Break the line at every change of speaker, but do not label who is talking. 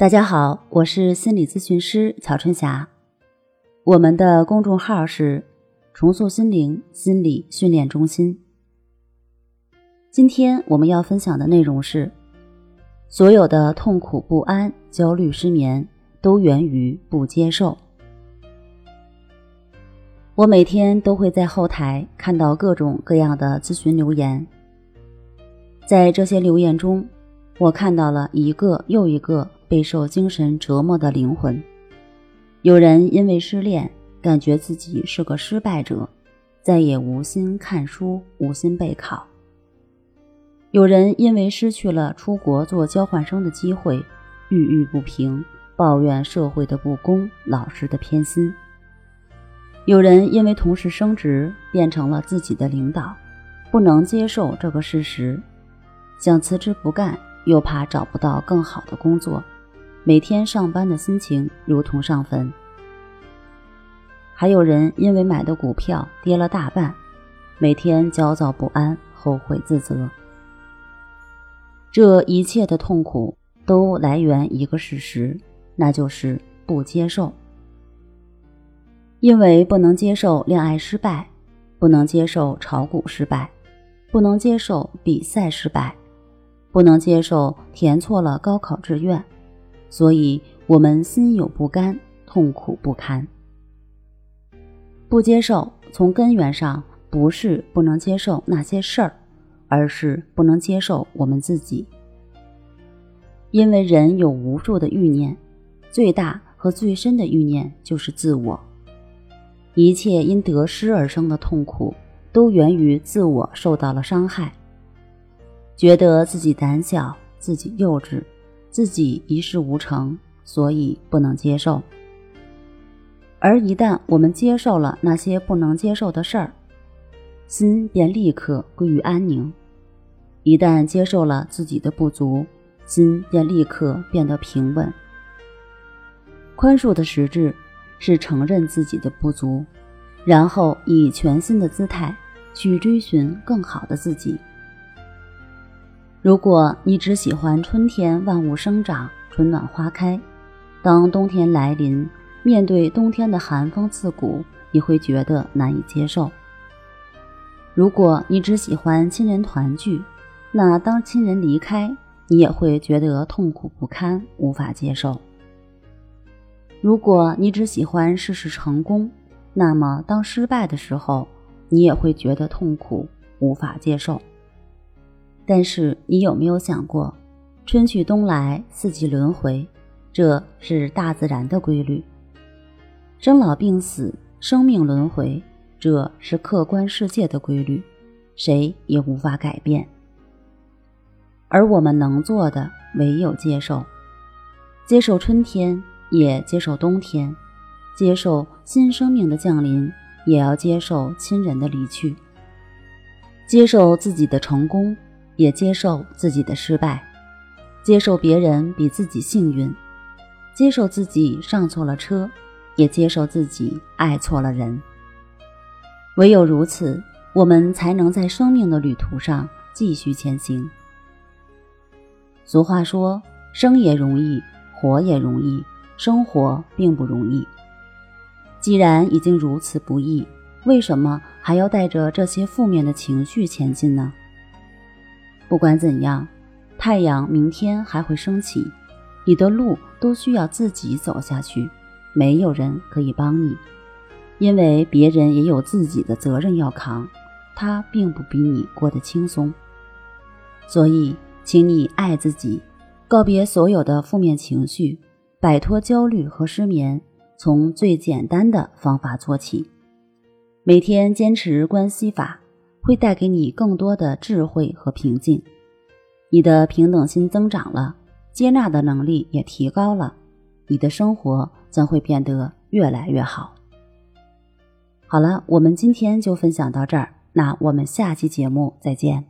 大家好，我是心理咨询师曹春霞。我们的公众号是“重塑心灵心理训练中心”。今天我们要分享的内容是：所有的痛苦、不安、焦虑、失眠，都源于不接受。我每天都会在后台看到各种各样的咨询留言，在这些留言中，我看到了一个又一个备受精神折磨的灵魂。有人因为失恋，感觉自己是个失败者，再也无心看书、无心备考；有人因为失去了出国做交换生的机会，郁郁不平，抱怨社会的不公、老师的偏心；有人因为同事升职变成了自己的领导，不能接受这个事实，想辞职不干，又怕找不到更好的工作。每天上班的心情如同上坟，还有人因为买的股票跌了大半，每天焦躁不安、后悔自责。这一切的痛苦都来源一个事实，那就是不接受。因为不能接受恋爱失败，不能接受炒股失败，不能接受比赛失败，不能接受填错了高考志愿。所以，我们心有不甘，痛苦不堪。不接受，从根源上不是不能接受那些事儿，而是不能接受我们自己。因为人有无数的欲念，最大和最深的欲念就是自我。一切因得失而生的痛苦，都源于自我受到了伤害，觉得自己胆小，自己幼稚。自己一事无成，所以不能接受。而一旦我们接受了那些不能接受的事儿，心便立刻归于安宁。一旦接受了自己的不足，心便立刻变得平稳。宽恕的实质是承认自己的不足，然后以全新的姿态去追寻更好的自己。如果你只喜欢春天万物生长、春暖花开，当冬天来临，面对冬天的寒风刺骨，你会觉得难以接受；如果你只喜欢亲人团聚，那当亲人离开，你也会觉得痛苦不堪、无法接受；如果你只喜欢事事成功，那么当失败的时候，你也会觉得痛苦、无法接受。但是你有没有想过，春去冬来，四季轮回，这是大自然的规律；生老病死，生命轮回，这是客观世界的规律，谁也无法改变。而我们能做的，唯有接受：接受春天，也接受冬天；接受新生命的降临，也要接受亲人的离去；接受自己的成功。也接受自己的失败，接受别人比自己幸运，接受自己上错了车，也接受自己爱错了人。唯有如此，我们才能在生命的旅途上继续前行。俗话说：“生也容易，活也容易，生活并不容易。”既然已经如此不易，为什么还要带着这些负面的情绪前进呢？不管怎样，太阳明天还会升起，你的路都需要自己走下去，没有人可以帮你，因为别人也有自己的责任要扛，他并不比你过得轻松。所以，请你爱自己，告别所有的负面情绪，摆脱焦虑和失眠，从最简单的方法做起，每天坚持关系法。会带给你更多的智慧和平静，你的平等心增长了，接纳的能力也提高了，你的生活将会变得越来越好。好了，我们今天就分享到这儿，那我们下期节目再见。